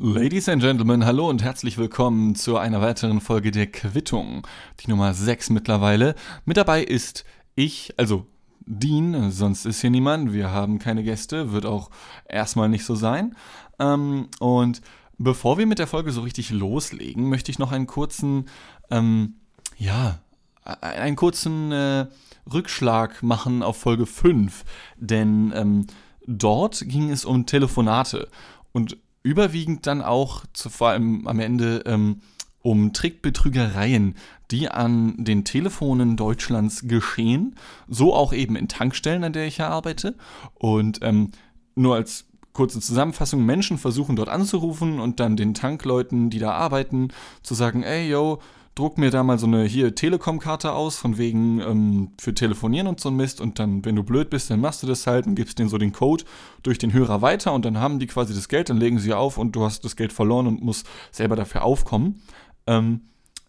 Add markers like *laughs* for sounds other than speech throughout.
Ladies and Gentlemen, hallo und herzlich willkommen zu einer weiteren Folge der Quittung. Die Nummer 6 mittlerweile. Mit dabei ist ich, also Dean, sonst ist hier niemand. Wir haben keine Gäste, wird auch erstmal nicht so sein. Ähm, und bevor wir mit der Folge so richtig loslegen, möchte ich noch einen kurzen, ähm, ja, einen kurzen äh, Rückschlag machen auf Folge 5. Denn ähm, dort ging es um Telefonate. Und überwiegend dann auch, zu, vor allem am Ende, ähm, um Trickbetrügereien, die an den Telefonen Deutschlands geschehen. So auch eben in Tankstellen, an der ich ja arbeite. Und ähm, nur als kurze Zusammenfassung, Menschen versuchen dort anzurufen und dann den Tankleuten, die da arbeiten, zu sagen, ey, yo, druck mir da mal so eine hier Telekom-Karte aus, von wegen ähm, für Telefonieren und so ein Mist. Und dann, wenn du blöd bist, dann machst du das halt und gibst denen so den Code durch den Hörer weiter und dann haben die quasi das Geld, dann legen sie auf und du hast das Geld verloren und musst selber dafür aufkommen. Ähm,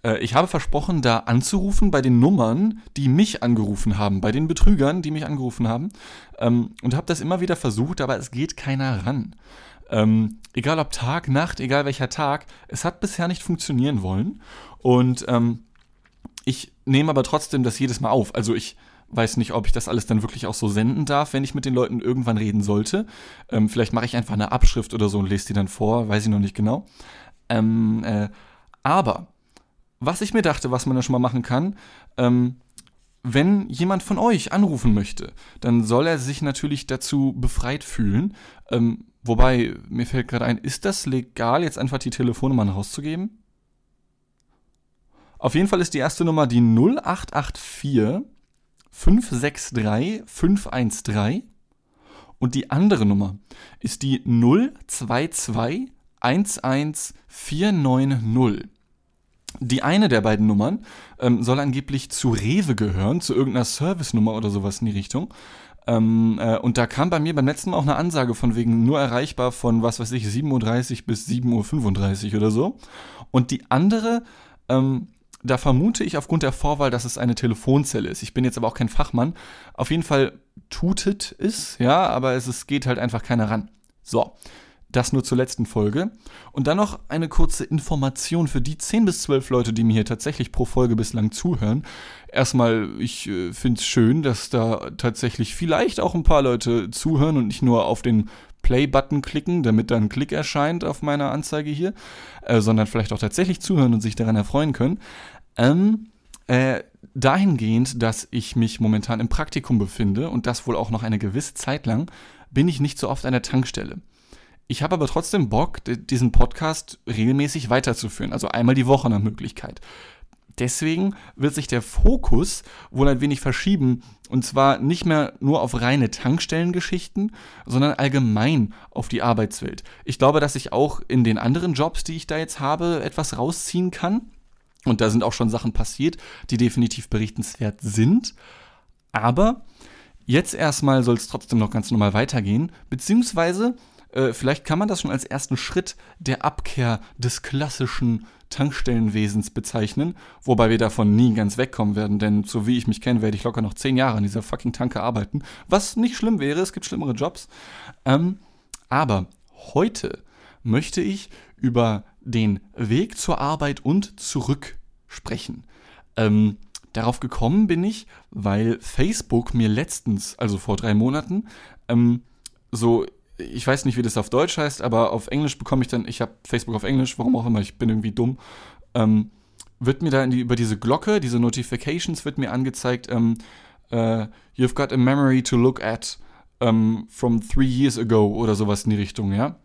äh, ich habe versprochen, da anzurufen bei den Nummern, die mich angerufen haben, bei den Betrügern, die mich angerufen haben. Ähm, und habe das immer wieder versucht, aber es geht keiner ran. Ähm, egal ob Tag, Nacht, egal welcher Tag, es hat bisher nicht funktionieren wollen. Und ähm, ich nehme aber trotzdem das jedes Mal auf. Also ich weiß nicht, ob ich das alles dann wirklich auch so senden darf, wenn ich mit den Leuten irgendwann reden sollte. Ähm, vielleicht mache ich einfach eine Abschrift oder so und lese die dann vor, weiß ich noch nicht genau. Ähm, äh, aber was ich mir dachte, was man da schon mal machen kann, ähm, wenn jemand von euch anrufen möchte, dann soll er sich natürlich dazu befreit fühlen. Ähm, wobei, mir fällt gerade ein, ist das legal, jetzt einfach die Telefonnummer rauszugeben? Auf jeden Fall ist die erste Nummer die 0884 563 513 und die andere Nummer ist die 022 11490. Die eine der beiden Nummern ähm, soll angeblich zu Rewe gehören, zu irgendeiner Service-Nummer oder sowas in die Richtung. Ähm, äh, und da kam bei mir beim letzten Mal auch eine Ansage von wegen nur erreichbar von, was weiß ich, 7.30 Uhr bis 7.35 Uhr oder so. Und die andere ähm, da vermute ich aufgrund der Vorwahl, dass es eine Telefonzelle ist. Ich bin jetzt aber auch kein Fachmann. Auf jeden Fall tutet es, ja, aber es, es geht halt einfach keiner ran. So, das nur zur letzten Folge. Und dann noch eine kurze Information für die 10 bis 12 Leute, die mir hier tatsächlich pro Folge bislang zuhören. Erstmal, ich äh, finde es schön, dass da tatsächlich vielleicht auch ein paar Leute zuhören und nicht nur auf den Play-Button klicken, damit dann ein Klick erscheint auf meiner Anzeige hier, äh, sondern vielleicht auch tatsächlich zuhören und sich daran erfreuen können. Ähm, äh, dahingehend, dass ich mich momentan im Praktikum befinde und das wohl auch noch eine gewisse Zeit lang, bin ich nicht so oft an der Tankstelle. Ich habe aber trotzdem Bock, diesen Podcast regelmäßig weiterzuführen, also einmal die Woche nach Möglichkeit. Deswegen wird sich der Fokus wohl ein wenig verschieben und zwar nicht mehr nur auf reine Tankstellengeschichten, sondern allgemein auf die Arbeitswelt. Ich glaube, dass ich auch in den anderen Jobs, die ich da jetzt habe, etwas rausziehen kann. Und da sind auch schon Sachen passiert, die definitiv berichtenswert sind. Aber jetzt erstmal soll es trotzdem noch ganz normal weitergehen, beziehungsweise äh, vielleicht kann man das schon als ersten Schritt der Abkehr des klassischen Tankstellenwesens bezeichnen, wobei wir davon nie ganz wegkommen werden, denn so wie ich mich kenne, werde ich locker noch zehn Jahre an dieser fucking Tanke arbeiten, was nicht schlimm wäre, es gibt schlimmere Jobs. Ähm, aber heute möchte ich über den Weg zur Arbeit und zurück sprechen. Ähm, darauf gekommen bin ich, weil Facebook mir letztens, also vor drei Monaten, ähm, so ich weiß nicht, wie das auf Deutsch heißt, aber auf Englisch bekomme ich dann, ich habe Facebook auf Englisch, warum auch immer, ich bin irgendwie dumm, ähm, wird mir da die, über diese Glocke, diese Notifications, wird mir angezeigt, ähm, uh, you've got a memory to look at um, from three years ago oder sowas in die Richtung, ja.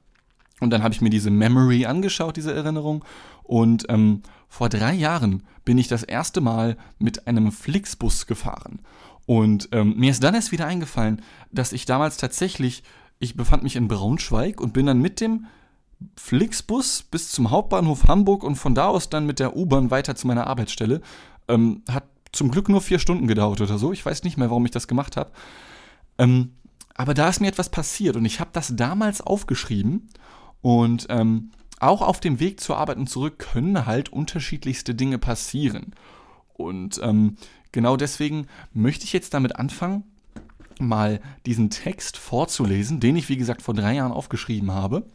Und dann habe ich mir diese Memory angeschaut, diese Erinnerung. Und ähm, vor drei Jahren bin ich das erste Mal mit einem Flixbus gefahren. Und ähm, mir ist dann erst wieder eingefallen, dass ich damals tatsächlich ich befand mich in Braunschweig und bin dann mit dem Flixbus bis zum Hauptbahnhof Hamburg und von da aus dann mit der U-Bahn weiter zu meiner Arbeitsstelle. Ähm, hat zum Glück nur vier Stunden gedauert oder so. Ich weiß nicht mehr, warum ich das gemacht habe. Ähm, aber da ist mir etwas passiert und ich habe das damals aufgeschrieben und ähm, auch auf dem Weg zur Arbeit und zurück können halt unterschiedlichste Dinge passieren. Und ähm, genau deswegen möchte ich jetzt damit anfangen, mal diesen Text vorzulesen, den ich, wie gesagt, vor drei Jahren aufgeschrieben habe.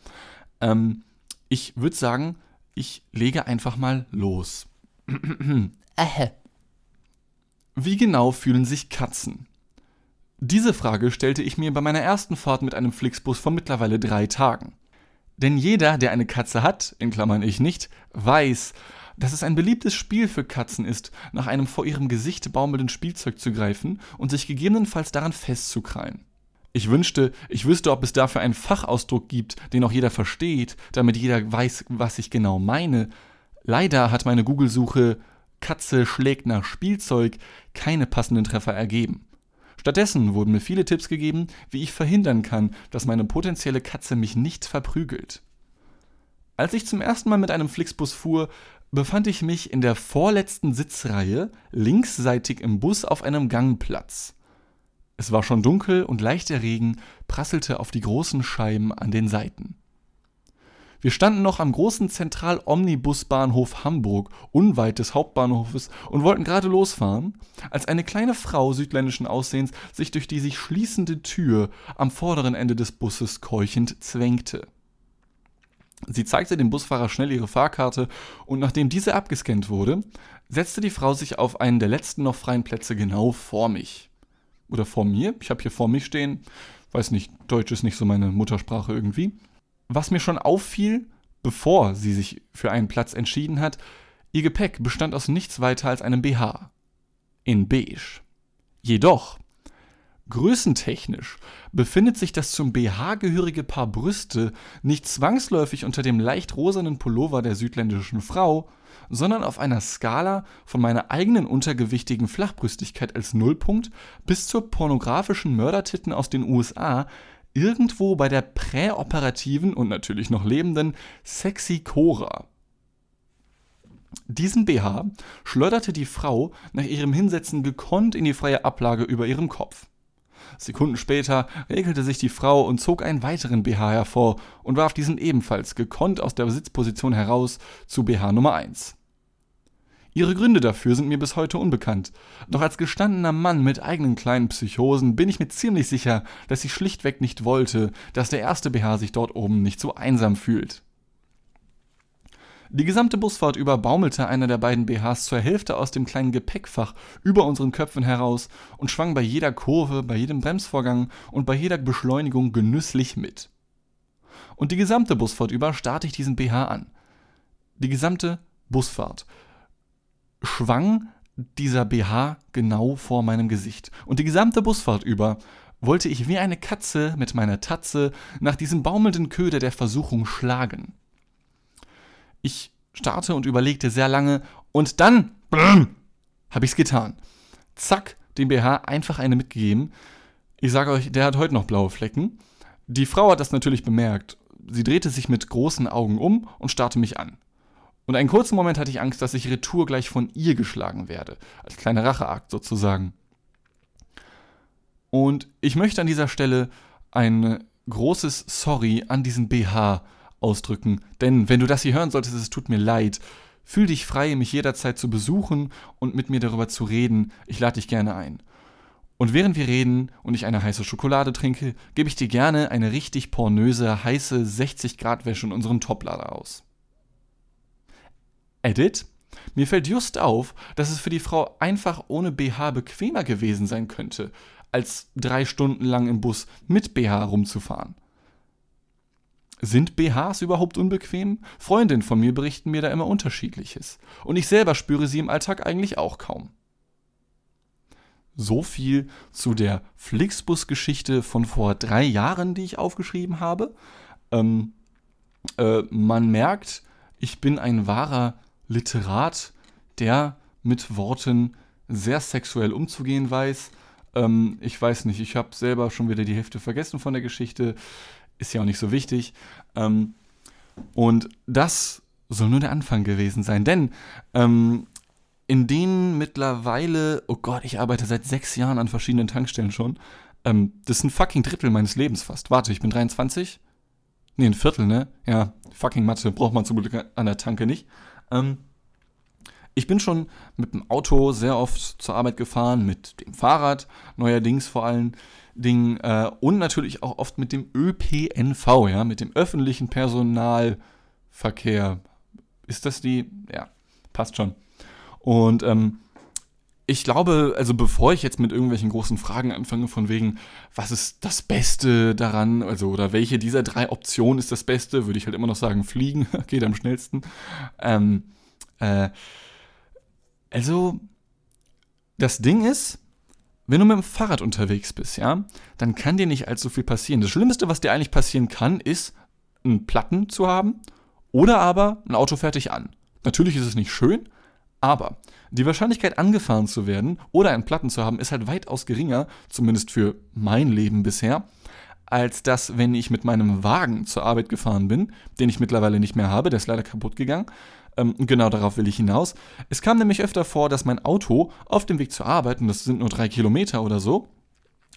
Ähm, Ich würde sagen, ich lege einfach mal los. *clears throat* Wie genau fühlen sich Katzen? Diese Frage stellte ich mir bei meiner ersten Fahrt mit einem Flixbus vor mittlerweile drei Tagen. Denn jeder, der eine Katze hat, in Klammern ich nicht, weiß, dass es ein beliebtes Spiel für Katzen ist, nach einem vor ihrem Gesicht baumelnden Spielzeug zu greifen und sich gegebenenfalls daran festzukrallen. Ich wünschte, ich wüsste, ob es dafür einen Fachausdruck gibt, den auch jeder versteht, damit jeder weiß, was ich genau meine. Leider hat meine Google-Suche Katze schlägt nach Spielzeug keine passenden Treffer ergeben. Stattdessen wurden mir viele Tipps gegeben, wie ich verhindern kann, dass meine potenzielle Katze mich nicht verprügelt. Als ich zum ersten Mal mit einem Flixbus fuhr, befand ich mich in der vorletzten Sitzreihe linksseitig im Bus auf einem Gangplatz. Es war schon dunkel und leichter Regen prasselte auf die großen Scheiben an den Seiten. Wir standen noch am großen Zentral-Omnibusbahnhof Hamburg, unweit des Hauptbahnhofes, und wollten gerade losfahren, als eine kleine Frau südländischen Aussehens sich durch die sich schließende Tür am vorderen Ende des Busses keuchend zwängte. Sie zeigte dem Busfahrer schnell ihre Fahrkarte und nachdem diese abgescannt wurde, setzte die Frau sich auf einen der letzten noch freien Plätze genau vor mich. Oder vor mir, ich habe hier vor mich stehen, weiß nicht, Deutsch ist nicht so meine Muttersprache irgendwie was mir schon auffiel, bevor sie sich für einen Platz entschieden hat, ihr Gepäck bestand aus nichts weiter als einem BH. In beige. Jedoch, größentechnisch befindet sich das zum BH gehörige Paar Brüste nicht zwangsläufig unter dem leicht rosanen Pullover der südländischen Frau, sondern auf einer Skala von meiner eigenen untergewichtigen Flachbrüstigkeit als Nullpunkt bis zur pornografischen Mördertitten aus den USA irgendwo bei der präoperativen und natürlich noch lebenden Sexy Cora. Diesen BH schleuderte die Frau nach ihrem Hinsetzen gekonnt in die freie Ablage über ihrem Kopf. Sekunden später regelte sich die Frau und zog einen weiteren BH hervor und warf diesen ebenfalls gekonnt aus der Sitzposition heraus zu BH Nummer 1. Ihre Gründe dafür sind mir bis heute unbekannt. Doch als gestandener Mann mit eigenen kleinen Psychosen bin ich mir ziemlich sicher, dass sie schlichtweg nicht wollte, dass der erste BH sich dort oben nicht so einsam fühlt. Die gesamte Busfahrt über baumelte einer der beiden BHs zur Hälfte aus dem kleinen Gepäckfach über unseren Köpfen heraus und schwang bei jeder Kurve, bei jedem Bremsvorgang und bei jeder Beschleunigung genüsslich mit. Und die gesamte Busfahrt über starrte ich diesen BH an. Die gesamte Busfahrt schwang dieser BH genau vor meinem Gesicht. Und die gesamte Busfahrt über wollte ich wie eine Katze mit meiner Tatze nach diesem baumelnden Köder der Versuchung schlagen. Ich starrte und überlegte sehr lange und dann habe ich's getan. Zack, dem BH einfach eine mitgegeben. Ich sage euch, der hat heute noch blaue Flecken. Die Frau hat das natürlich bemerkt. Sie drehte sich mit großen Augen um und starrte mich an. Und einen kurzen Moment hatte ich Angst, dass ich retour gleich von ihr geschlagen werde. Als kleiner Racheakt sozusagen. Und ich möchte an dieser Stelle ein großes Sorry an diesen BH ausdrücken. Denn wenn du das hier hören solltest, es tut mir leid. Fühl dich frei, mich jederzeit zu besuchen und mit mir darüber zu reden. Ich lade dich gerne ein. Und während wir reden und ich eine heiße Schokolade trinke, gebe ich dir gerne eine richtig pornöse, heiße 60 Grad Wäsche in unserem Toplader aus. Edit. Mir fällt just auf, dass es für die Frau einfach ohne BH bequemer gewesen sein könnte, als drei Stunden lang im Bus mit BH rumzufahren. Sind BHs überhaupt unbequem? Freundinnen von mir berichten mir da immer unterschiedliches. Und ich selber spüre sie im Alltag eigentlich auch kaum. So viel zu der Flixbus-Geschichte von vor drei Jahren, die ich aufgeschrieben habe. Ähm, äh, man merkt, ich bin ein wahrer Literat, der mit Worten sehr sexuell umzugehen weiß. Ähm, ich weiß nicht, ich habe selber schon wieder die Hälfte vergessen von der Geschichte. Ist ja auch nicht so wichtig. Ähm, und das soll nur der Anfang gewesen sein, denn ähm, in denen mittlerweile, oh Gott, ich arbeite seit sechs Jahren an verschiedenen Tankstellen schon. Ähm, das ist ein fucking Drittel meines Lebens fast. Warte, ich bin 23? Nee, ein Viertel, ne? Ja, fucking Mathe braucht man zum Glück an der Tanke nicht. Ähm, ich bin schon mit dem Auto sehr oft zur Arbeit gefahren, mit dem Fahrrad, neuerdings vor allen Dingen, äh, und natürlich auch oft mit dem ÖPNV, ja, mit dem öffentlichen Personal Verkehr. Ist das die? Ja, passt schon. Und ähm, ich glaube, also bevor ich jetzt mit irgendwelchen großen Fragen anfange, von wegen, was ist das Beste daran, also oder welche dieser drei Optionen ist das Beste, würde ich halt immer noch sagen, fliegen *laughs* geht am schnellsten. Ähm, äh, also, das Ding ist, wenn du mit dem Fahrrad unterwegs bist, ja, dann kann dir nicht allzu viel passieren. Das Schlimmste, was dir eigentlich passieren kann, ist, einen Platten zu haben oder aber ein Auto fertig an. Natürlich ist es nicht schön, aber die Wahrscheinlichkeit, angefahren zu werden oder einen Platten zu haben, ist halt weitaus geringer, zumindest für mein Leben bisher, als das, wenn ich mit meinem Wagen zur Arbeit gefahren bin, den ich mittlerweile nicht mehr habe, der ist leider kaputt gegangen. Ähm, genau darauf will ich hinaus. Es kam nämlich öfter vor, dass mein Auto auf dem Weg zur Arbeit, und das sind nur drei Kilometer oder so,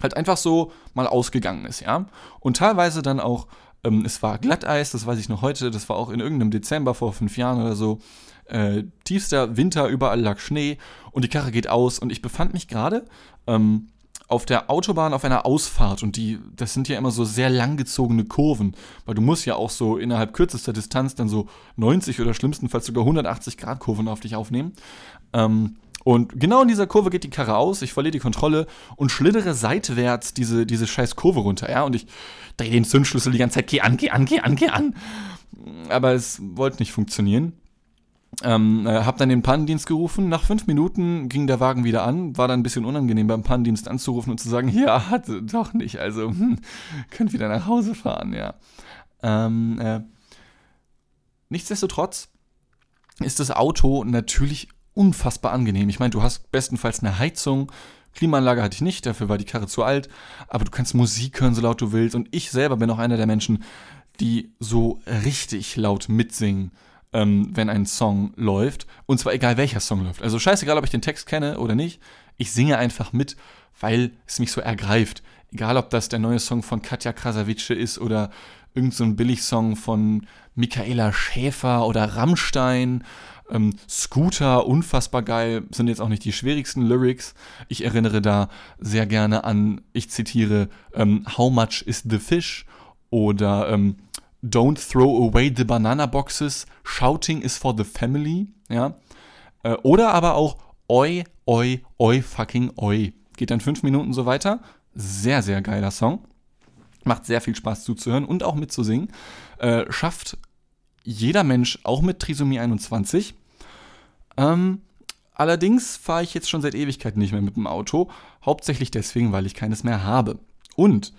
halt einfach so mal ausgegangen ist, ja. Und teilweise dann auch, ähm, es war Glatteis, das weiß ich noch heute, das war auch in irgendeinem Dezember vor fünf Jahren oder so, äh, tiefster Winter, überall lag Schnee und die Karre geht aus und ich befand mich gerade ähm, auf der Autobahn auf einer Ausfahrt und die, das sind ja immer so sehr langgezogene Kurven, weil du musst ja auch so innerhalb kürzester Distanz dann so 90 oder schlimmstenfalls sogar 180 Grad Kurven auf dich aufnehmen. Ähm, und genau in dieser Kurve geht die Karre aus, ich verliere die Kontrolle und schlittere seitwärts diese, diese scheiß Kurve runter, ja, und ich drehe den Zündschlüssel die ganze Zeit, geh an, geh an, geh an, geh an. Aber es wollte nicht funktionieren. Ähm, äh, hab dann den Pannendienst gerufen. Nach fünf Minuten ging der Wagen wieder an. War dann ein bisschen unangenehm beim Pannendienst anzurufen und zu sagen, *laughs* ja, hatte doch nicht. Also *laughs* hm, könnt wieder nach Hause fahren, ja. Ähm, äh, nichtsdestotrotz ist das Auto natürlich unfassbar angenehm. Ich meine, du hast bestenfalls eine Heizung. Klimaanlage hatte ich nicht, dafür war die Karre zu alt. Aber du kannst Musik hören, so laut du willst. Und ich selber bin auch einer der Menschen, die so richtig laut mitsingen ähm, wenn ein Song läuft. Und zwar egal welcher Song läuft. Also scheißegal, ob ich den Text kenne oder nicht. Ich singe einfach mit, weil es mich so ergreift. Egal, ob das der neue Song von Katja Krasavice ist oder irgendein so Billigsong von Michaela Schäfer oder Rammstein. Ähm, Scooter, unfassbar geil, sind jetzt auch nicht die schwierigsten Lyrics. Ich erinnere da sehr gerne an, ich zitiere, ähm, How much is the fish? Oder ähm, Don't throw away the banana boxes. Shouting is for the family. Ja. Äh, oder aber auch Oi, Oi, Oi, fucking Oi. Geht dann fünf Minuten so weiter. Sehr, sehr geiler Song. Macht sehr viel Spaß zuzuhören und auch mitzusingen. Äh, schafft jeder Mensch, auch mit Trisomie 21. Ähm, allerdings fahre ich jetzt schon seit Ewigkeiten nicht mehr mit dem Auto. Hauptsächlich deswegen, weil ich keines mehr habe. Und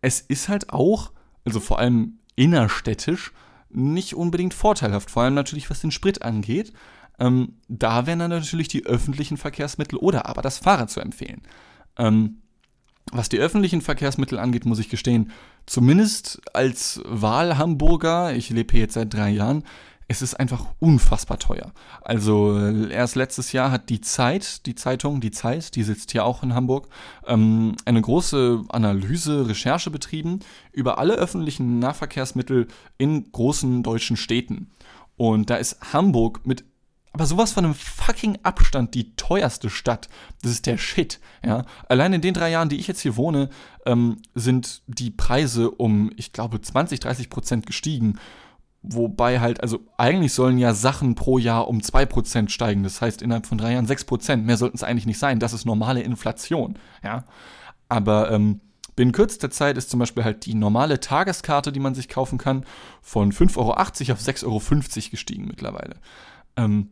es ist halt auch, also vor allem innerstädtisch nicht unbedingt vorteilhaft, vor allem natürlich was den Sprit angeht. Ähm, da wären dann natürlich die öffentlichen Verkehrsmittel oder aber das Fahrrad zu empfehlen. Ähm, was die öffentlichen Verkehrsmittel angeht, muss ich gestehen, zumindest als Wahlhamburger, ich lebe hier jetzt seit drei Jahren, es ist einfach unfassbar teuer. Also äh, erst letztes Jahr hat die Zeit, die Zeitung, die Zeit, die sitzt hier auch in Hamburg, ähm, eine große Analyse, Recherche betrieben über alle öffentlichen Nahverkehrsmittel in großen deutschen Städten. Und da ist Hamburg mit aber sowas von einem fucking Abstand die teuerste Stadt. Das ist der Shit. Ja? Allein in den drei Jahren, die ich jetzt hier wohne, ähm, sind die Preise um, ich glaube, 20, 30 Prozent gestiegen. Wobei halt, also eigentlich sollen ja Sachen pro Jahr um 2% steigen. Das heißt, innerhalb von drei Jahren 6%. Mehr sollten es eigentlich nicht sein. Das ist normale Inflation. Ja. Aber ähm, binnen kürzester Zeit ist zum Beispiel halt die normale Tageskarte, die man sich kaufen kann, von 5,80 Euro auf 6,50 Euro gestiegen mittlerweile. Ähm,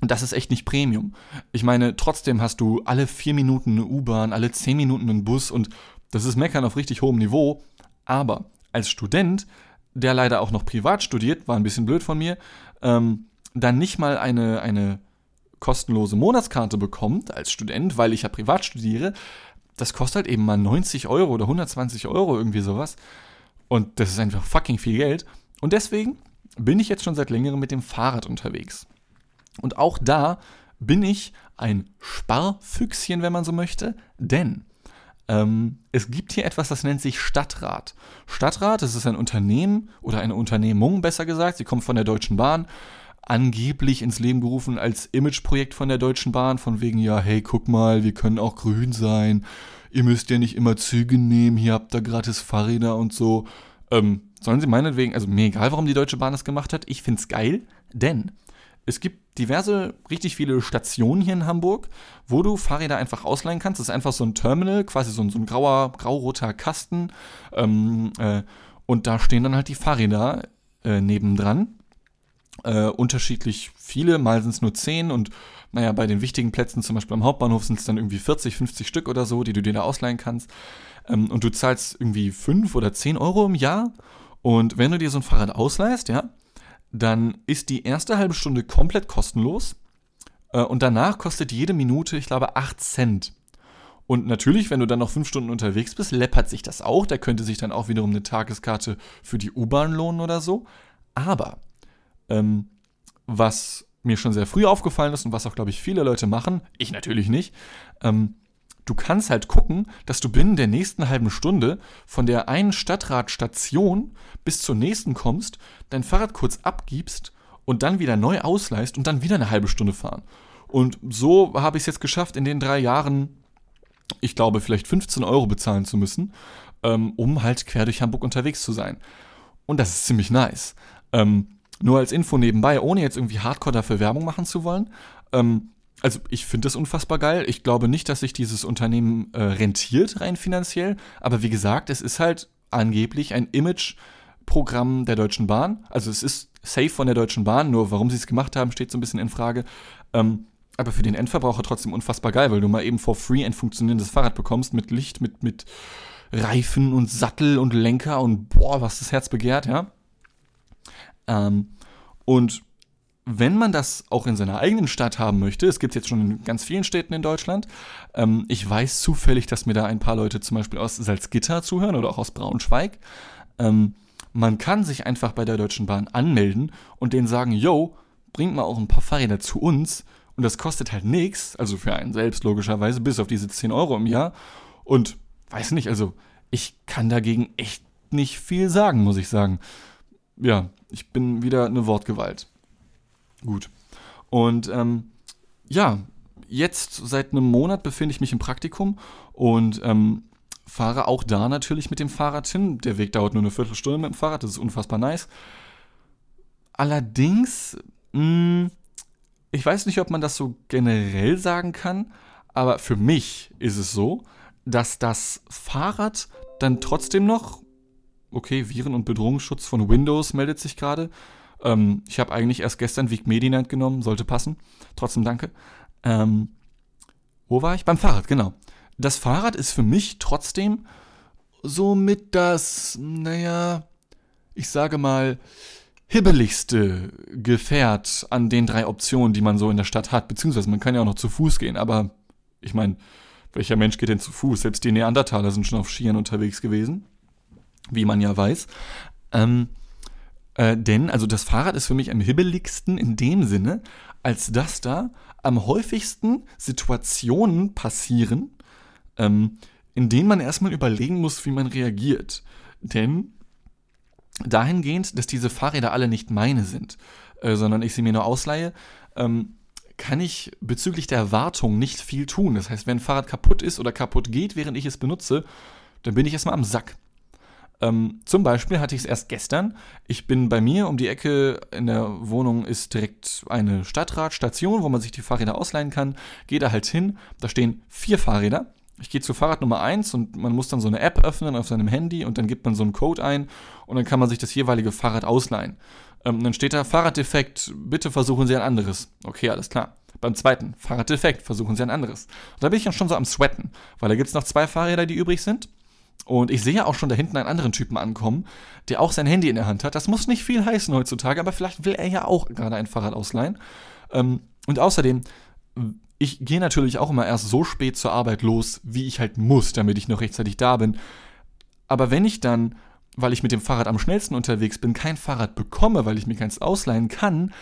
und das ist echt nicht Premium. Ich meine, trotzdem hast du alle vier Minuten eine U-Bahn, alle zehn Minuten einen Bus und das ist Meckern auf richtig hohem Niveau. Aber als Student der leider auch noch privat studiert, war ein bisschen blöd von mir, ähm, dann nicht mal eine, eine kostenlose Monatskarte bekommt als Student, weil ich ja privat studiere, das kostet halt eben mal 90 Euro oder 120 Euro, irgendwie sowas. Und das ist einfach fucking viel Geld. Und deswegen bin ich jetzt schon seit längerem mit dem Fahrrad unterwegs. Und auch da bin ich ein Sparfüchschen, wenn man so möchte, denn ähm, es gibt hier etwas, das nennt sich Stadtrat. Stadtrat, das ist ein Unternehmen oder eine Unternehmung, besser gesagt. Sie kommt von der Deutschen Bahn, angeblich ins Leben gerufen als Imageprojekt von der Deutschen Bahn, von wegen, ja, hey, guck mal, wir können auch grün sein. Ihr müsst ja nicht immer Züge nehmen, hier habt ihr gratis Fahrräder und so. Ähm, sollen sie meinetwegen, also mir egal, warum die Deutsche Bahn das gemacht hat, ich finde es geil, denn es gibt diverse, richtig viele Stationen hier in Hamburg, wo du Fahrräder einfach ausleihen kannst. Das ist einfach so ein Terminal, quasi so ein, so ein grauer, grauroter Kasten. Ähm, äh, und da stehen dann halt die Fahrräder äh, nebendran. Äh, unterschiedlich viele, mal sind es nur 10 und naja, bei den wichtigen Plätzen, zum Beispiel am Hauptbahnhof, sind es dann irgendwie 40, 50 Stück oder so, die du dir da ausleihen kannst. Ähm, und du zahlst irgendwie 5 oder 10 Euro im Jahr. Und wenn du dir so ein Fahrrad ausleihst, ja, dann ist die erste halbe Stunde komplett kostenlos. Äh, und danach kostet jede Minute, ich glaube, 8 Cent. Und natürlich, wenn du dann noch 5 Stunden unterwegs bist, läppert sich das auch. Da könnte sich dann auch wiederum eine Tageskarte für die U-Bahn lohnen oder so. Aber ähm, was mir schon sehr früh aufgefallen ist und was auch, glaube ich, viele Leute machen, ich natürlich nicht, ähm, du kannst halt gucken, dass du binnen der nächsten halben Stunde von der einen Stadtradstation bis zur nächsten kommst, dein Fahrrad kurz abgibst und dann wieder neu ausleihst und dann wieder eine halbe Stunde fahren. Und so habe ich es jetzt geschafft, in den drei Jahren, ich glaube, vielleicht 15 Euro bezahlen zu müssen, ähm, um halt quer durch Hamburg unterwegs zu sein. Und das ist ziemlich nice. Ähm, nur als Info nebenbei, ohne jetzt irgendwie hardcore dafür Werbung machen zu wollen. Ähm, also ich finde das unfassbar geil. Ich glaube nicht, dass sich dieses Unternehmen äh, rentiert rein finanziell. Aber wie gesagt, es ist halt angeblich ein Image-Programm der Deutschen Bahn. Also es ist safe von der Deutschen Bahn. Nur warum sie es gemacht haben, steht so ein bisschen in Frage. Ähm, aber für den Endverbraucher trotzdem unfassbar geil, weil du mal eben for free ein funktionierendes Fahrrad bekommst mit Licht, mit, mit Reifen und Sattel und Lenker und boah, was das Herz begehrt, ja. Ähm, und wenn man das auch in seiner eigenen Stadt haben möchte, es gibt jetzt schon in ganz vielen Städten in Deutschland, ähm, ich weiß zufällig, dass mir da ein paar Leute zum Beispiel aus Salzgitter zuhören oder auch aus Braunschweig. Ähm, man kann sich einfach bei der Deutschen Bahn anmelden und denen sagen, yo, bringt mal auch ein paar Fahrräder zu uns und das kostet halt nichts, also für einen selbst logischerweise, bis auf diese 10 Euro im Jahr. Und weiß nicht, also ich kann dagegen echt nicht viel sagen, muss ich sagen. Ja, ich bin wieder eine Wortgewalt. Gut. Und ähm, ja, jetzt seit einem Monat befinde ich mich im Praktikum und ähm, fahre auch da natürlich mit dem Fahrrad hin. Der Weg dauert nur eine Viertelstunde mit dem Fahrrad, das ist unfassbar nice. Allerdings, mh, hm, ich weiß nicht, ob man das so generell sagen kann, aber für mich ist es so, dass das Fahrrad dann trotzdem noch okay, Viren- und Bedrohungsschutz von Windows meldet sich gerade. Ähm, ich habe eigentlich erst gestern Week Medinet genommen, sollte passen. Trotzdem danke. Ähm, wo war ich? Beim Fahrrad, genau. Das Fahrrad ist für mich trotzdem somit das, naja, ich sage mal, hibbeligste Gefährt an den drei Optionen, die man so in der Stadt hat. Beziehungsweise man kann ja auch noch zu Fuß gehen, aber ich meine, welcher Mensch geht denn zu Fuß? Selbst die Neandertaler sind schon auf Skiern unterwegs gewesen wie man ja weiß. Ähm, äh, denn, also das Fahrrad ist für mich am hibbeligsten in dem Sinne, als dass da am häufigsten Situationen passieren, ähm, in denen man erstmal überlegen muss, wie man reagiert. Denn dahingehend, dass diese Fahrräder alle nicht meine sind, äh, sondern ich sie mir nur ausleihe, ähm, kann ich bezüglich der Wartung nicht viel tun. Das heißt, wenn ein Fahrrad kaputt ist oder kaputt geht, während ich es benutze, dann bin ich erstmal am Sack. Ähm, zum Beispiel hatte ich es erst gestern. Ich bin bei mir um die Ecke in der Wohnung ist direkt eine Stadtradstation, wo man sich die Fahrräder ausleihen kann. Gehe da halt hin. Da stehen vier Fahrräder. Ich gehe zu Fahrrad Nummer 1 und man muss dann so eine App öffnen auf seinem Handy und dann gibt man so einen Code ein und dann kann man sich das jeweilige Fahrrad ausleihen. Ähm, dann steht da Fahrraddefekt, bitte versuchen Sie ein anderes. Okay, alles klar. Beim zweiten, Fahrraddefekt, versuchen Sie ein anderes. Und da bin ich dann schon so am Sweaten, weil da gibt es noch zwei Fahrräder, die übrig sind. Und ich sehe auch schon da hinten einen anderen Typen ankommen, der auch sein Handy in der Hand hat. Das muss nicht viel heißen heutzutage, aber vielleicht will er ja auch gerade ein Fahrrad ausleihen. Ähm, und außerdem, ich gehe natürlich auch immer erst so spät zur Arbeit los, wie ich halt muss, damit ich noch rechtzeitig da bin. Aber wenn ich dann, weil ich mit dem Fahrrad am schnellsten unterwegs bin, kein Fahrrad bekomme, weil ich mir keins ausleihen kann,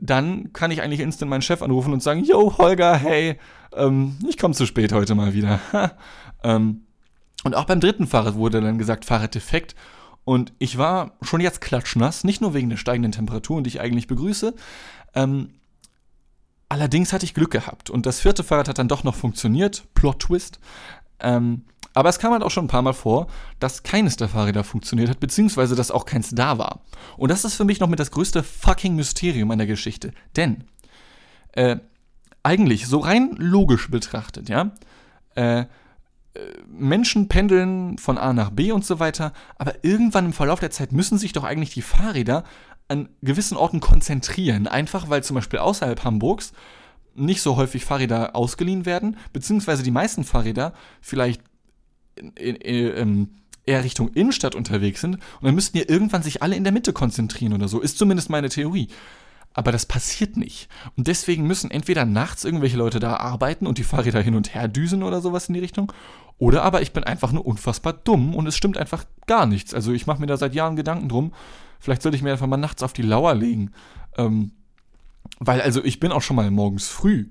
dann kann ich eigentlich instant meinen Chef anrufen und sagen, yo, Holger, hey, ähm, ich komme zu spät heute mal wieder. *laughs* ähm, und auch beim dritten Fahrrad wurde dann gesagt, Fahrrad defekt. Und ich war schon jetzt klatschnass, nicht nur wegen der steigenden Temperaturen, die ich eigentlich begrüße. Ähm, allerdings hatte ich Glück gehabt. Und das vierte Fahrrad hat dann doch noch funktioniert. Plot Twist. Ähm, Aber es kam halt auch schon ein paar Mal vor, dass keines der Fahrräder funktioniert hat, beziehungsweise dass auch keins da war. Und das ist für mich noch mit das größte fucking Mysterium an der Geschichte. Denn, äh, eigentlich, so rein logisch betrachtet, ja, äh, Menschen pendeln von A nach B und so weiter, aber irgendwann im Verlauf der Zeit müssen sich doch eigentlich die Fahrräder an gewissen Orten konzentrieren. Einfach weil zum Beispiel außerhalb Hamburgs nicht so häufig Fahrräder ausgeliehen werden, beziehungsweise die meisten Fahrräder vielleicht in, in, in, eher Richtung Innenstadt unterwegs sind und dann müssten ja irgendwann sich alle in der Mitte konzentrieren oder so, ist zumindest meine Theorie. Aber das passiert nicht. Und deswegen müssen entweder nachts irgendwelche Leute da arbeiten und die Fahrräder hin und her düsen oder sowas in die Richtung. Oder aber ich bin einfach nur unfassbar dumm und es stimmt einfach gar nichts. Also ich mache mir da seit Jahren Gedanken drum. Vielleicht sollte ich mir einfach mal nachts auf die Lauer legen. Ähm, weil also ich bin auch schon mal morgens früh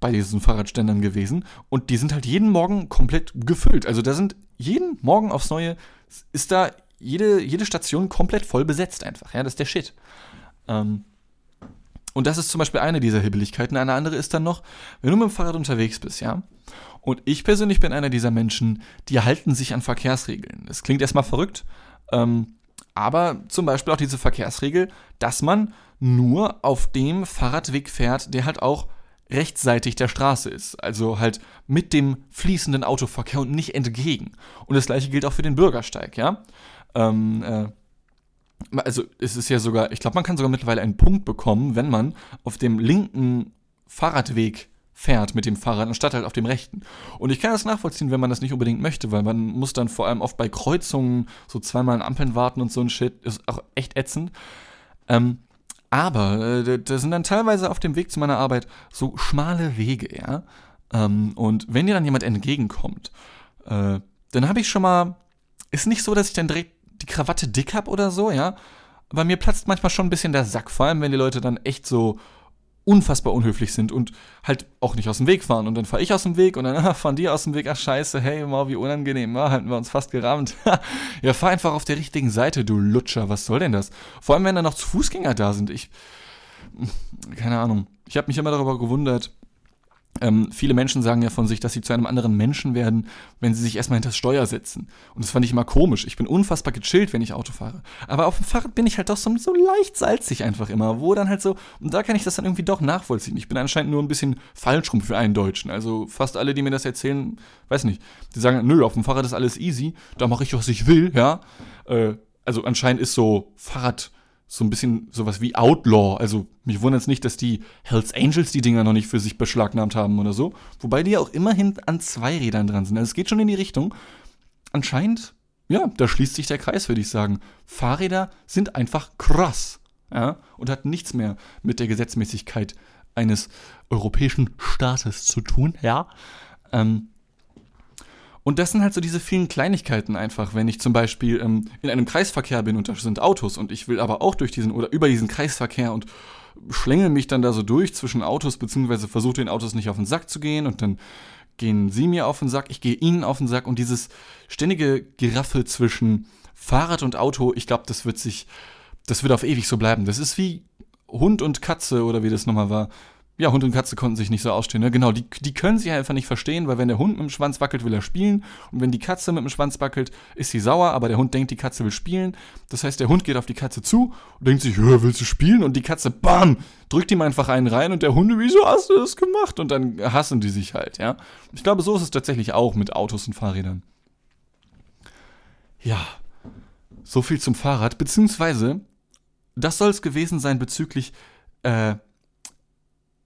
bei diesen Fahrradständern gewesen und die sind halt jeden Morgen komplett gefüllt. Also da sind jeden Morgen aufs Neue, ist da jede, jede Station komplett voll besetzt einfach. Ja, das ist der Shit. Ähm, und das ist zum Beispiel eine dieser Hibbeligkeiten. Eine andere ist dann noch, wenn du mit dem Fahrrad unterwegs bist, ja. Und ich persönlich bin einer dieser Menschen, die halten sich an Verkehrsregeln. Das klingt erstmal verrückt, ähm, aber zum Beispiel auch diese Verkehrsregel, dass man nur auf dem Fahrradweg fährt, der halt auch rechtsseitig der Straße ist. Also halt mit dem fließenden Autoverkehr und nicht entgegen. Und das gleiche gilt auch für den Bürgersteig, ja. Ähm, äh, also es ist ja sogar, ich glaube, man kann sogar mittlerweile einen Punkt bekommen, wenn man auf dem linken Fahrradweg fährt mit dem Fahrrad anstatt halt auf dem rechten. Und ich kann das nachvollziehen, wenn man das nicht unbedingt möchte, weil man muss dann vor allem oft bei Kreuzungen so zweimal in Ampeln warten und so ein Shit. Ist auch echt ätzend. Ähm, aber äh, da sind dann teilweise auf dem Weg zu meiner Arbeit so schmale Wege, ja. Ähm, und wenn dir dann jemand entgegenkommt, äh, dann habe ich schon mal. Ist nicht so, dass ich dann direkt die Krawatte dick habe oder so, ja. Aber mir platzt manchmal schon ein bisschen der Sack, vor allem wenn die Leute dann echt so unfassbar unhöflich sind und halt auch nicht aus dem Weg fahren. Und dann fahre ich aus dem Weg und dann *laughs* ah, fahren die aus dem Weg. Ach scheiße, hey, mal wie unangenehm. Ah, halten wir uns fast gerammt. *laughs* ja, fahr einfach auf der richtigen Seite, du Lutscher. Was soll denn das? Vor allem, wenn da noch Fußgänger da sind. Ich, keine Ahnung. Ich habe mich immer darüber gewundert, ähm, viele Menschen sagen ja von sich, dass sie zu einem anderen Menschen werden, wenn sie sich erstmal hinter das Steuer setzen. Und das fand ich immer komisch. Ich bin unfassbar gechillt, wenn ich Auto fahre. Aber auf dem Fahrrad bin ich halt doch so, so leicht salzig einfach immer, wo dann halt so, und da kann ich das dann irgendwie doch nachvollziehen. Ich bin anscheinend nur ein bisschen falsch rum für einen Deutschen. Also fast alle, die mir das erzählen, weiß nicht, die sagen, nö, auf dem Fahrrad ist alles easy, da mache ich, was ich will, ja. Äh, also anscheinend ist so Fahrrad so ein bisschen sowas wie Outlaw. Also mich wundert es nicht, dass die Hells Angels die Dinger noch nicht für sich beschlagnahmt haben oder so. Wobei die ja auch immerhin an zwei Rädern dran sind. Also es geht schon in die Richtung. Anscheinend, ja, da schließt sich der Kreis, würde ich sagen. Fahrräder sind einfach krass. Ja, und hat nichts mehr mit der Gesetzmäßigkeit eines europäischen Staates zu tun, ja. Ähm, und das sind halt so diese vielen Kleinigkeiten einfach, wenn ich zum Beispiel ähm, in einem Kreisverkehr bin und da sind Autos und ich will aber auch durch diesen oder über diesen Kreisverkehr und schlängel mich dann da so durch zwischen Autos, beziehungsweise versuche den Autos nicht auf den Sack zu gehen und dann gehen sie mir auf den Sack, ich gehe ihnen auf den Sack und dieses ständige Geraffel zwischen Fahrrad und Auto, ich glaube, das wird sich, das wird auf ewig so bleiben. Das ist wie Hund und Katze oder wie das nochmal war ja, Hund und Katze konnten sich nicht so ausstehen. Ne? Genau, die, die können sich einfach nicht verstehen, weil wenn der Hund mit dem Schwanz wackelt, will er spielen. Und wenn die Katze mit dem Schwanz wackelt, ist sie sauer, aber der Hund denkt, die Katze will spielen. Das heißt, der Hund geht auf die Katze zu und denkt sich, ja, willst du spielen? Und die Katze, bam, drückt ihm einfach einen rein und der Hund, wieso hast du das gemacht? Und dann hassen die sich halt, ja. Ich glaube, so ist es tatsächlich auch mit Autos und Fahrrädern. Ja, so viel zum Fahrrad, beziehungsweise, das soll es gewesen sein bezüglich, äh,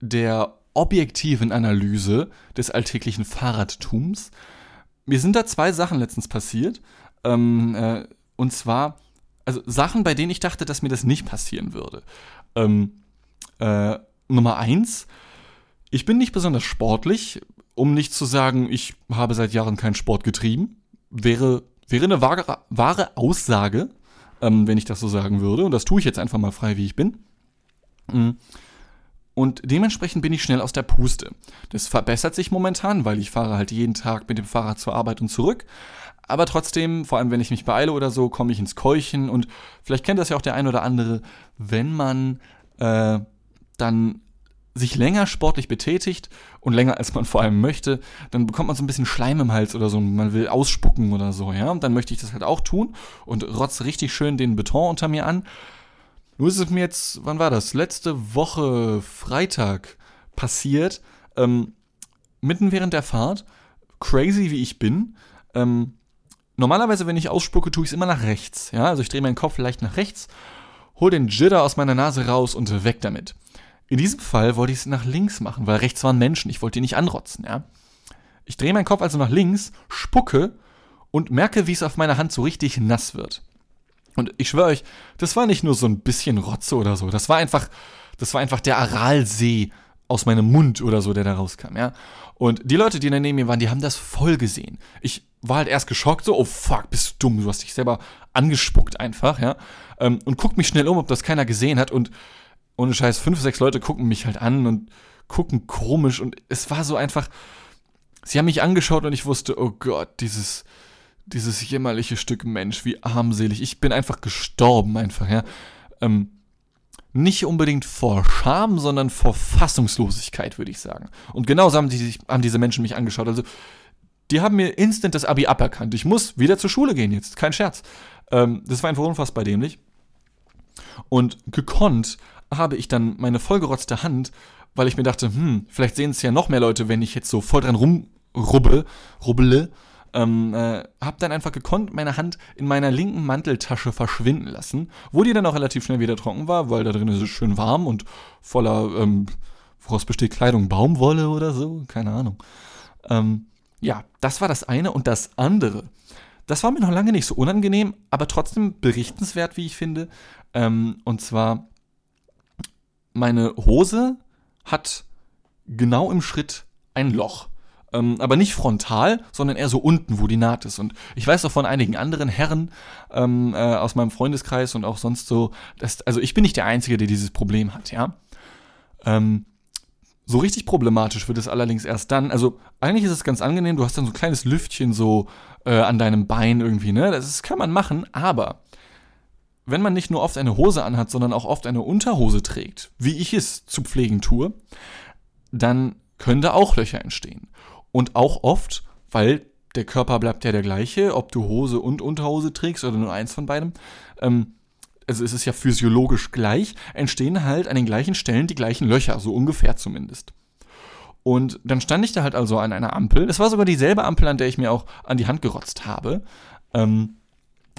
der objektiven Analyse des alltäglichen Fahrradtums. Mir sind da zwei Sachen letztens passiert. Ähm, äh, und zwar, also Sachen, bei denen ich dachte, dass mir das nicht passieren würde. Ähm, äh, Nummer eins, ich bin nicht besonders sportlich, um nicht zu sagen, ich habe seit Jahren keinen Sport getrieben. Wäre, wäre eine wahre, wahre Aussage, ähm, wenn ich das so sagen würde. Und das tue ich jetzt einfach mal frei, wie ich bin. Mhm. Und dementsprechend bin ich schnell aus der Puste. Das verbessert sich momentan, weil ich fahre halt jeden Tag mit dem Fahrrad zur Arbeit und zurück. Aber trotzdem, vor allem wenn ich mich beeile oder so, komme ich ins Keuchen. Und vielleicht kennt das ja auch der ein oder andere, wenn man äh, dann sich länger sportlich betätigt und länger als man vor allem möchte, dann bekommt man so ein bisschen Schleim im Hals oder so man will ausspucken oder so, ja. Und dann möchte ich das halt auch tun und rotze richtig schön den Beton unter mir an. Nur ist es mir jetzt, wann war das? Letzte Woche Freitag passiert, ähm, mitten während der Fahrt, crazy wie ich bin, ähm, normalerweise, wenn ich ausspucke, tue ich es immer nach rechts, ja. Also ich drehe meinen Kopf leicht nach rechts, hole den Jitter aus meiner Nase raus und weg damit. In diesem Fall wollte ich es nach links machen, weil rechts waren Menschen. Ich wollte die nicht anrotzen, ja. Ich drehe meinen Kopf also nach links, spucke und merke, wie es auf meiner Hand so richtig nass wird. Und ich schwöre euch, das war nicht nur so ein bisschen Rotze oder so. Das war einfach, das war einfach der Aralsee aus meinem Mund oder so, der da rauskam, ja. Und die Leute, die da neben mir waren, die haben das voll gesehen. Ich war halt erst geschockt, so, oh fuck, bist du dumm, du hast dich selber angespuckt einfach, ja. Ähm, und guck mich schnell um, ob das keiner gesehen hat und ohne Scheiß, fünf, sechs Leute gucken mich halt an und gucken komisch und es war so einfach, sie haben mich angeschaut und ich wusste, oh Gott, dieses, dieses jämmerliche Stück Mensch, wie armselig. Ich bin einfach gestorben, einfach, ja. Ähm, nicht unbedingt vor Scham, sondern vor Fassungslosigkeit, würde ich sagen. Und genauso haben, die, haben diese Menschen mich angeschaut. Also, die haben mir instant das Abi aberkannt. Ich muss wieder zur Schule gehen jetzt, kein Scherz. Ähm, das war einfach unfassbar dämlich. Und gekonnt habe ich dann meine vollgerotzte Hand, weil ich mir dachte, hm, vielleicht sehen es ja noch mehr Leute, wenn ich jetzt so voll dran rumrubbel, rubbele, ähm, äh, hab dann einfach gekonnt meine Hand in meiner linken Manteltasche verschwinden lassen, wo die dann auch relativ schnell wieder trocken war, weil da drin ist es schön warm und voller, ähm, woraus besteht Kleidung, Baumwolle oder so, keine Ahnung. Ähm, ja, das war das eine und das andere. Das war mir noch lange nicht so unangenehm, aber trotzdem berichtenswert, wie ich finde. Ähm, und zwar meine Hose hat genau im Schritt ein Loch. Ähm, aber nicht frontal, sondern eher so unten, wo die Naht ist. Und ich weiß auch von einigen anderen Herren ähm, äh, aus meinem Freundeskreis und auch sonst so, dass, also ich bin nicht der Einzige, der dieses Problem hat, ja. Ähm, so richtig problematisch wird es allerdings erst dann. Also eigentlich ist es ganz angenehm, du hast dann so ein kleines Lüftchen so äh, an deinem Bein irgendwie, ne? Das ist, kann man machen, aber wenn man nicht nur oft eine Hose anhat, sondern auch oft eine Unterhose trägt, wie ich es zu pflegen tue, dann können da auch Löcher entstehen. Und auch oft, weil der Körper bleibt ja der gleiche, ob du Hose und Unterhose trägst oder nur eins von beidem, ähm, also es ist ja physiologisch gleich, entstehen halt an den gleichen Stellen die gleichen Löcher, so ungefähr zumindest. Und dann stand ich da halt also an einer Ampel. Es war sogar dieselbe Ampel, an der ich mir auch an die Hand gerotzt habe. Ähm,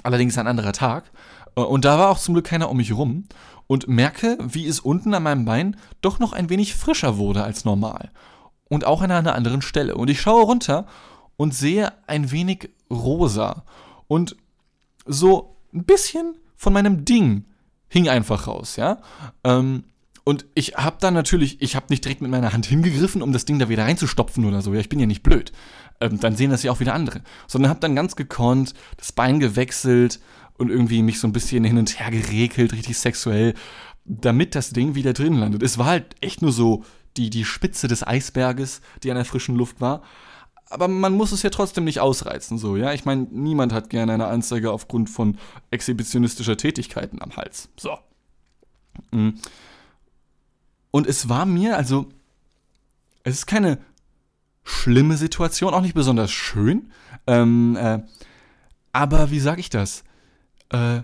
allerdings ein anderer Tag. Äh, und da war auch zum Glück keiner um mich rum und merke, wie es unten an meinem Bein doch noch ein wenig frischer wurde als normal. Und auch an einer anderen Stelle. Und ich schaue runter und sehe ein wenig rosa. Und so ein bisschen von meinem Ding hing einfach raus, ja. Ähm, und ich habe dann natürlich, ich habe nicht direkt mit meiner Hand hingegriffen, um das Ding da wieder reinzustopfen oder so. Ja, ich bin ja nicht blöd. Ähm, dann sehen das ja auch wieder andere. Sondern habe dann ganz gekonnt das Bein gewechselt und irgendwie mich so ein bisschen hin und her geregelt, richtig sexuell, damit das Ding wieder drin landet. Es war halt echt nur so die, die Spitze des Eisberges, die an der frischen Luft war. Aber man muss es ja trotzdem nicht ausreizen, so, ja. Ich meine, niemand hat gerne eine Anzeige aufgrund von exhibitionistischer Tätigkeiten am Hals. So. Mhm. Und es war mir, also, es ist keine schlimme Situation, auch nicht besonders schön. Ähm, äh, aber wie sage ich das? Äh,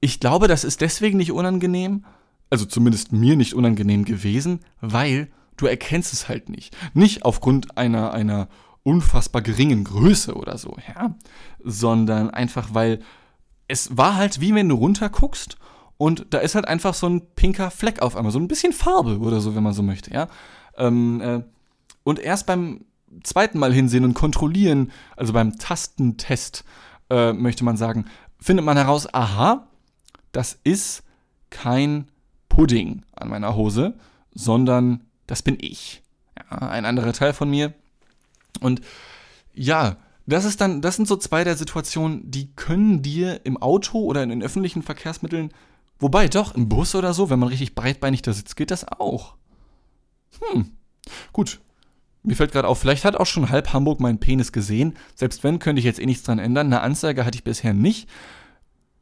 ich glaube, das ist deswegen nicht unangenehm, also zumindest mir nicht unangenehm gewesen, weil du erkennst es halt nicht. Nicht aufgrund einer, einer unfassbar geringen Größe oder so, ja, sondern einfach, weil es war halt wie wenn du runterguckst und da ist halt einfach so ein pinker Fleck auf einmal, so ein bisschen Farbe oder so, wenn man so möchte, ja. Ähm, äh, und erst beim zweiten Mal hinsehen und kontrollieren, also beim Tastentest, äh, möchte man sagen, findet man heraus, aha, das ist kein Pudding an meiner Hose, sondern das bin ich. Ja, ein anderer Teil von mir. Und ja, das ist dann, das sind so zwei der Situationen, die können dir im Auto oder in den öffentlichen Verkehrsmitteln, wobei doch im Bus oder so, wenn man richtig breitbeinig da sitzt, geht das auch. Hm, gut. Mir fällt gerade auf, vielleicht hat auch schon halb Hamburg meinen Penis gesehen. Selbst wenn, könnte ich jetzt eh nichts dran ändern. Eine Anzeige hatte ich bisher nicht.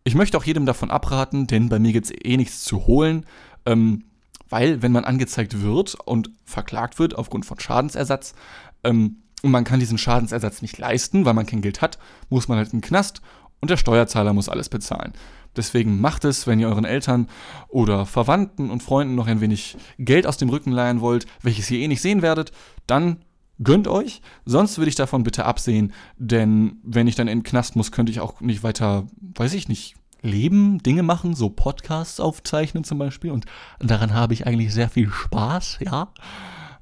Ich möchte auch jedem davon abraten, denn bei mir gibt es eh nichts zu holen. Ähm, weil wenn man angezeigt wird und verklagt wird aufgrund von Schadensersatz, ähm, und man kann diesen Schadensersatz nicht leisten, weil man kein Geld hat, muss man halt in den Knast und der Steuerzahler muss alles bezahlen. Deswegen macht es, wenn ihr euren Eltern oder Verwandten und Freunden noch ein wenig Geld aus dem Rücken leihen wollt, welches ihr eh nicht sehen werdet, dann gönnt euch. Sonst würde ich davon bitte absehen, denn wenn ich dann in den Knast muss, könnte ich auch nicht weiter, weiß ich nicht, leben, Dinge machen, so Podcasts aufzeichnen zum Beispiel. Und daran habe ich eigentlich sehr viel Spaß, ja.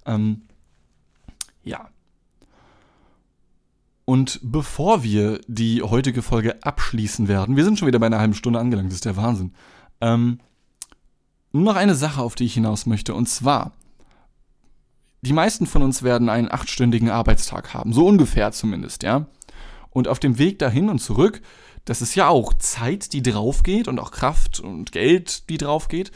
Ähm, ja. Und bevor wir die heutige Folge abschließen werden, wir sind schon wieder bei einer halben Stunde angelangt, das ist der Wahnsinn. Ähm, nur noch eine Sache, auf die ich hinaus möchte, und zwar, die meisten von uns werden einen achtstündigen Arbeitstag haben, so ungefähr zumindest, ja. Und auf dem Weg dahin und zurück, das ist ja auch Zeit, die draufgeht und auch Kraft und Geld, die draufgeht,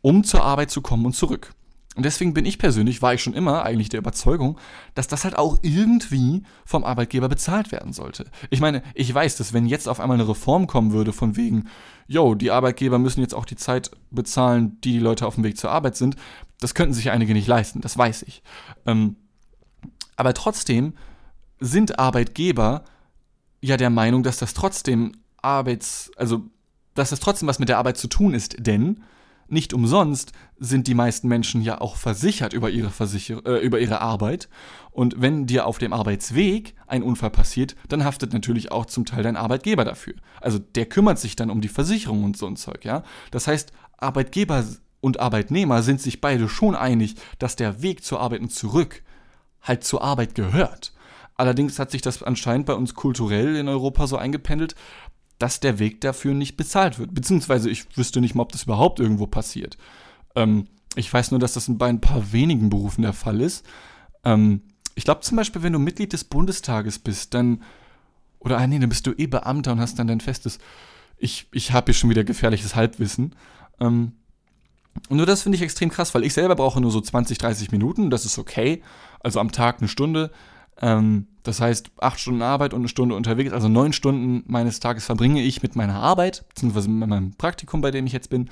um zur Arbeit zu kommen und zurück. Und deswegen bin ich persönlich, war ich schon immer eigentlich der Überzeugung, dass das halt auch irgendwie vom Arbeitgeber bezahlt werden sollte. Ich meine, ich weiß, dass wenn jetzt auf einmal eine Reform kommen würde von wegen, yo, die Arbeitgeber müssen jetzt auch die Zeit bezahlen, die die Leute auf dem Weg zur Arbeit sind, das könnten sich einige nicht leisten, das weiß ich. Ähm, aber trotzdem sind Arbeitgeber ja der Meinung, dass das trotzdem Arbeits, also dass das trotzdem was mit der Arbeit zu tun ist, denn nicht umsonst sind die meisten Menschen ja auch versichert über ihre, Versicher äh, über ihre Arbeit. Und wenn dir auf dem Arbeitsweg ein Unfall passiert, dann haftet natürlich auch zum Teil dein Arbeitgeber dafür. Also der kümmert sich dann um die Versicherung und so ein Zeug, ja. Das heißt, Arbeitgeber und Arbeitnehmer sind sich beide schon einig, dass der Weg zur Arbeit und zurück halt zur Arbeit gehört. Allerdings hat sich das anscheinend bei uns kulturell in Europa so eingependelt, dass der Weg dafür nicht bezahlt wird. Beziehungsweise ich wüsste nicht mal, ob das überhaupt irgendwo passiert. Ähm, ich weiß nur, dass das bei ein paar wenigen Berufen der Fall ist. Ähm, ich glaube zum Beispiel, wenn du Mitglied des Bundestages bist, dann. Oder ah, nee, dann bist du eh Beamter und hast dann dein festes. Ich, ich habe hier schon wieder gefährliches Halbwissen. Ähm, und nur das finde ich extrem krass, weil ich selber brauche nur so 20, 30 Minuten. Das ist okay. Also am Tag eine Stunde. Ähm, das heißt, acht Stunden Arbeit und eine Stunde unterwegs, also neun Stunden meines Tages verbringe ich mit meiner Arbeit, beziehungsweise mit meinem Praktikum, bei dem ich jetzt bin.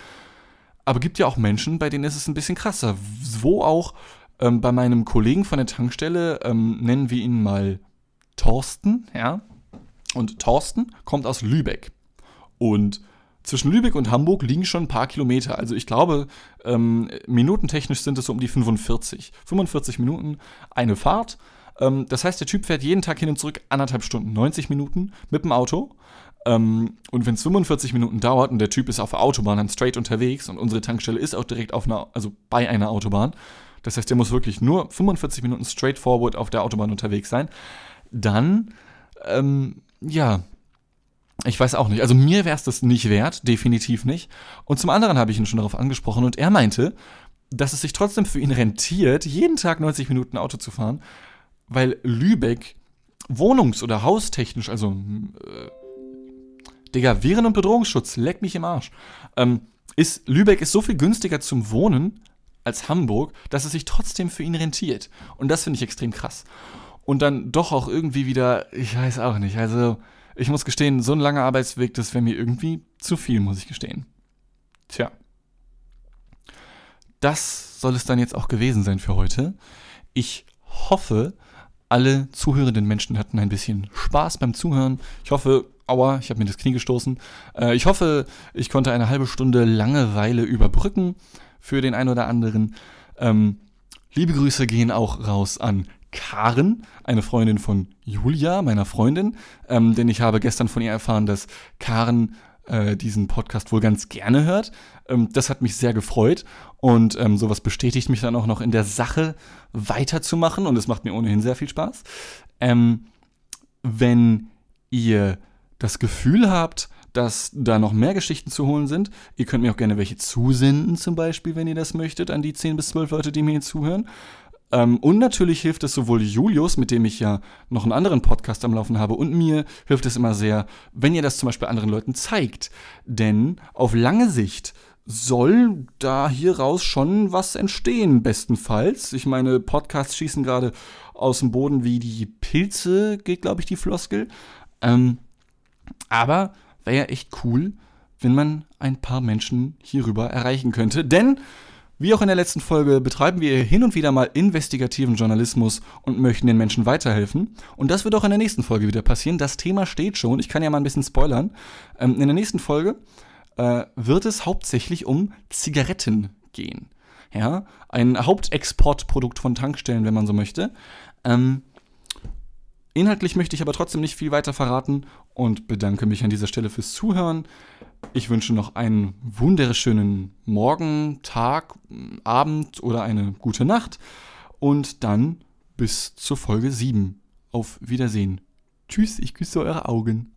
Aber gibt ja auch Menschen, bei denen ist es ein bisschen krasser. Wo auch ähm, bei meinem Kollegen von der Tankstelle, ähm, nennen wir ihn mal Thorsten, ja. Und Thorsten kommt aus Lübeck. Und zwischen Lübeck und Hamburg liegen schon ein paar Kilometer. Also ich glaube, ähm, minutentechnisch sind es so um die 45. 45 Minuten eine Fahrt. Ähm, das heißt, der Typ fährt jeden Tag hin und zurück anderthalb Stunden, 90 Minuten mit dem Auto. Ähm, und wenn es 45 Minuten dauert und der Typ ist auf der Autobahn dann straight unterwegs und unsere Tankstelle ist auch direkt auf einer, also bei einer Autobahn, das heißt, der muss wirklich nur 45 Minuten straightforward auf der Autobahn unterwegs sein, dann, ähm, ja, ich weiß auch nicht. Also mir wäre es das nicht wert, definitiv nicht. Und zum anderen habe ich ihn schon darauf angesprochen und er meinte, dass es sich trotzdem für ihn rentiert, jeden Tag 90 Minuten Auto zu fahren, weil Lübeck wohnungs- oder haustechnisch, also äh, Digga, Viren- und Bedrohungsschutz, leck mich im Arsch. Ähm, ist, Lübeck ist so viel günstiger zum Wohnen als Hamburg, dass es sich trotzdem für ihn rentiert. Und das finde ich extrem krass. Und dann doch auch irgendwie wieder, ich weiß auch nicht, also ich muss gestehen, so ein langer Arbeitsweg, das wäre mir irgendwie zu viel, muss ich gestehen. Tja. Das soll es dann jetzt auch gewesen sein für heute. Ich hoffe, alle zuhörenden Menschen hatten ein bisschen Spaß beim Zuhören. Ich hoffe, aua, ich habe mir das Knie gestoßen. Äh, ich hoffe, ich konnte eine halbe Stunde Langeweile überbrücken für den einen oder anderen. Ähm, liebe Grüße gehen auch raus an Karen, eine Freundin von Julia, meiner Freundin, ähm, denn ich habe gestern von ihr erfahren, dass Karen äh, diesen Podcast wohl ganz gerne hört. Ähm, das hat mich sehr gefreut und ähm, sowas bestätigt mich dann auch noch in der Sache weiterzumachen und es macht mir ohnehin sehr viel Spaß. Ähm, wenn ihr das Gefühl habt, dass da noch mehr Geschichten zu holen sind. Ihr könnt mir auch gerne welche zusenden, zum Beispiel, wenn ihr das möchtet, an die 10 bis 12 Leute, die mir hier zuhören. Ähm, und natürlich hilft es sowohl Julius, mit dem ich ja noch einen anderen Podcast am Laufen habe, und mir hilft es immer sehr, wenn ihr das zum Beispiel anderen Leuten zeigt. Denn auf lange Sicht soll da hier raus schon was entstehen, bestenfalls. Ich meine, Podcasts schießen gerade aus dem Boden wie die Pilze, geht, glaube ich, die Floskel. Ähm, aber wäre ja echt cool, wenn man ein paar Menschen hierüber erreichen könnte. Denn Wie auch in der letzten Folge betreiben wir hin und wieder mal investigativen Journalismus und möchten den Menschen weiterhelfen. Und das wird auch in der nächsten Folge wieder passieren. Das Thema steht schon. Ich kann ja mal ein bisschen spoilern. Ähm, in der nächsten Folge äh, wird es hauptsächlich um Zigaretten gehen. Ja, ein Hauptexportprodukt von Tankstellen, wenn man so möchte. Ähm, inhaltlich möchte ich aber trotzdem nicht viel weiter verraten und bedanke mich an dieser Stelle fürs Zuhören. Ich wünsche noch einen wunderschönen Morgen, Tag, Abend oder eine gute Nacht. Und dann bis zur Folge 7. Auf Wiedersehen. Tschüss, ich küsse eure Augen.